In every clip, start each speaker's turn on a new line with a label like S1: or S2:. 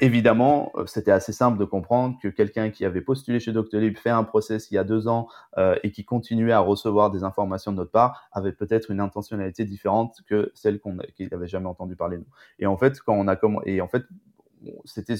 S1: Évidemment, euh, c'était assez simple de comprendre que quelqu'un qui avait postulé chez Doctolib, fait un process il y a deux ans euh, et qui continuait à recevoir des informations de notre part, avait peut-être une intentionnalité différente que celle qu'on qu'il n'avait jamais entendu parler de nous. Et en fait, quand on a et en fait, c'était,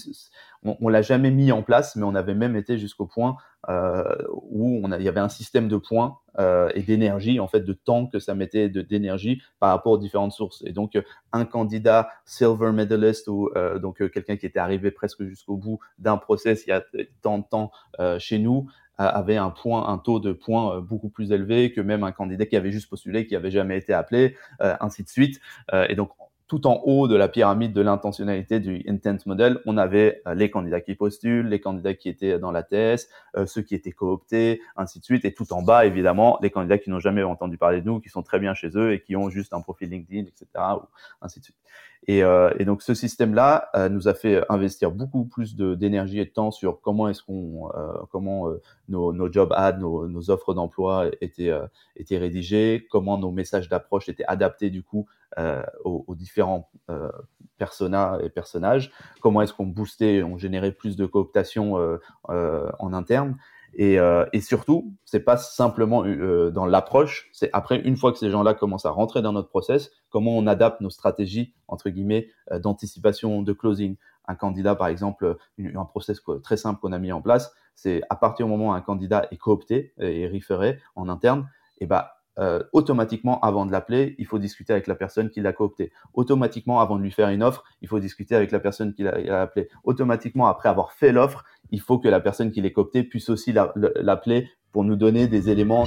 S1: on, on l'a jamais mis en place, mais on avait même été jusqu'au point euh, où on a, il y avait un système de points euh, et d'énergie, en fait, de temps que ça mettait d'énergie par rapport aux différentes sources. Et donc, un candidat silver medalist ou euh, donc euh, quelqu'un qui était arrivé presque jusqu'au bout d'un process il y a tant de temps euh, chez nous avait un point, un taux de points beaucoup plus élevé que même un candidat qui avait juste postulé, qui avait jamais été appelé, ainsi de suite. et donc tout en haut de la pyramide de l'intentionnalité du intent model, on avait euh, les candidats qui postulent, les candidats qui étaient dans la TS, euh, ceux qui étaient cooptés, ainsi de suite. Et tout en bas, évidemment, les candidats qui n'ont jamais entendu parler de nous, qui sont très bien chez eux et qui ont juste un profil LinkedIn, etc. Ainsi de suite. Et, euh, et donc ce système-là nous a fait investir beaucoup plus d'énergie et de temps sur comment est-ce qu'on, comment nos, nos job ads, nos, nos offres d'emploi étaient, étaient rédigés, comment nos messages d'approche étaient adaptés du coup euh, aux, aux, différents euh, personas et personnages, comment est-ce qu'on boostait, on générait plus de cooptation euh, euh en interne. Et, euh, et surtout, c'est pas simplement euh, dans l'approche, c'est après une fois que ces gens-là commencent à rentrer dans notre process, comment on adapte nos stratégies entre guillemets d'anticipation de closing. Un candidat, par exemple, un process très simple qu'on a mis en place, c'est à partir du moment où un candidat est coopté et référé en interne, et bah euh, automatiquement, avant de l'appeler, il faut discuter avec la personne qui l'a coopté. Automatiquement, avant de lui faire une offre, il faut discuter avec la personne qui l'a appelé. Automatiquement, après avoir fait l'offre, il faut que la personne qui l'a coopté puisse aussi l'appeler pour nous donner des éléments.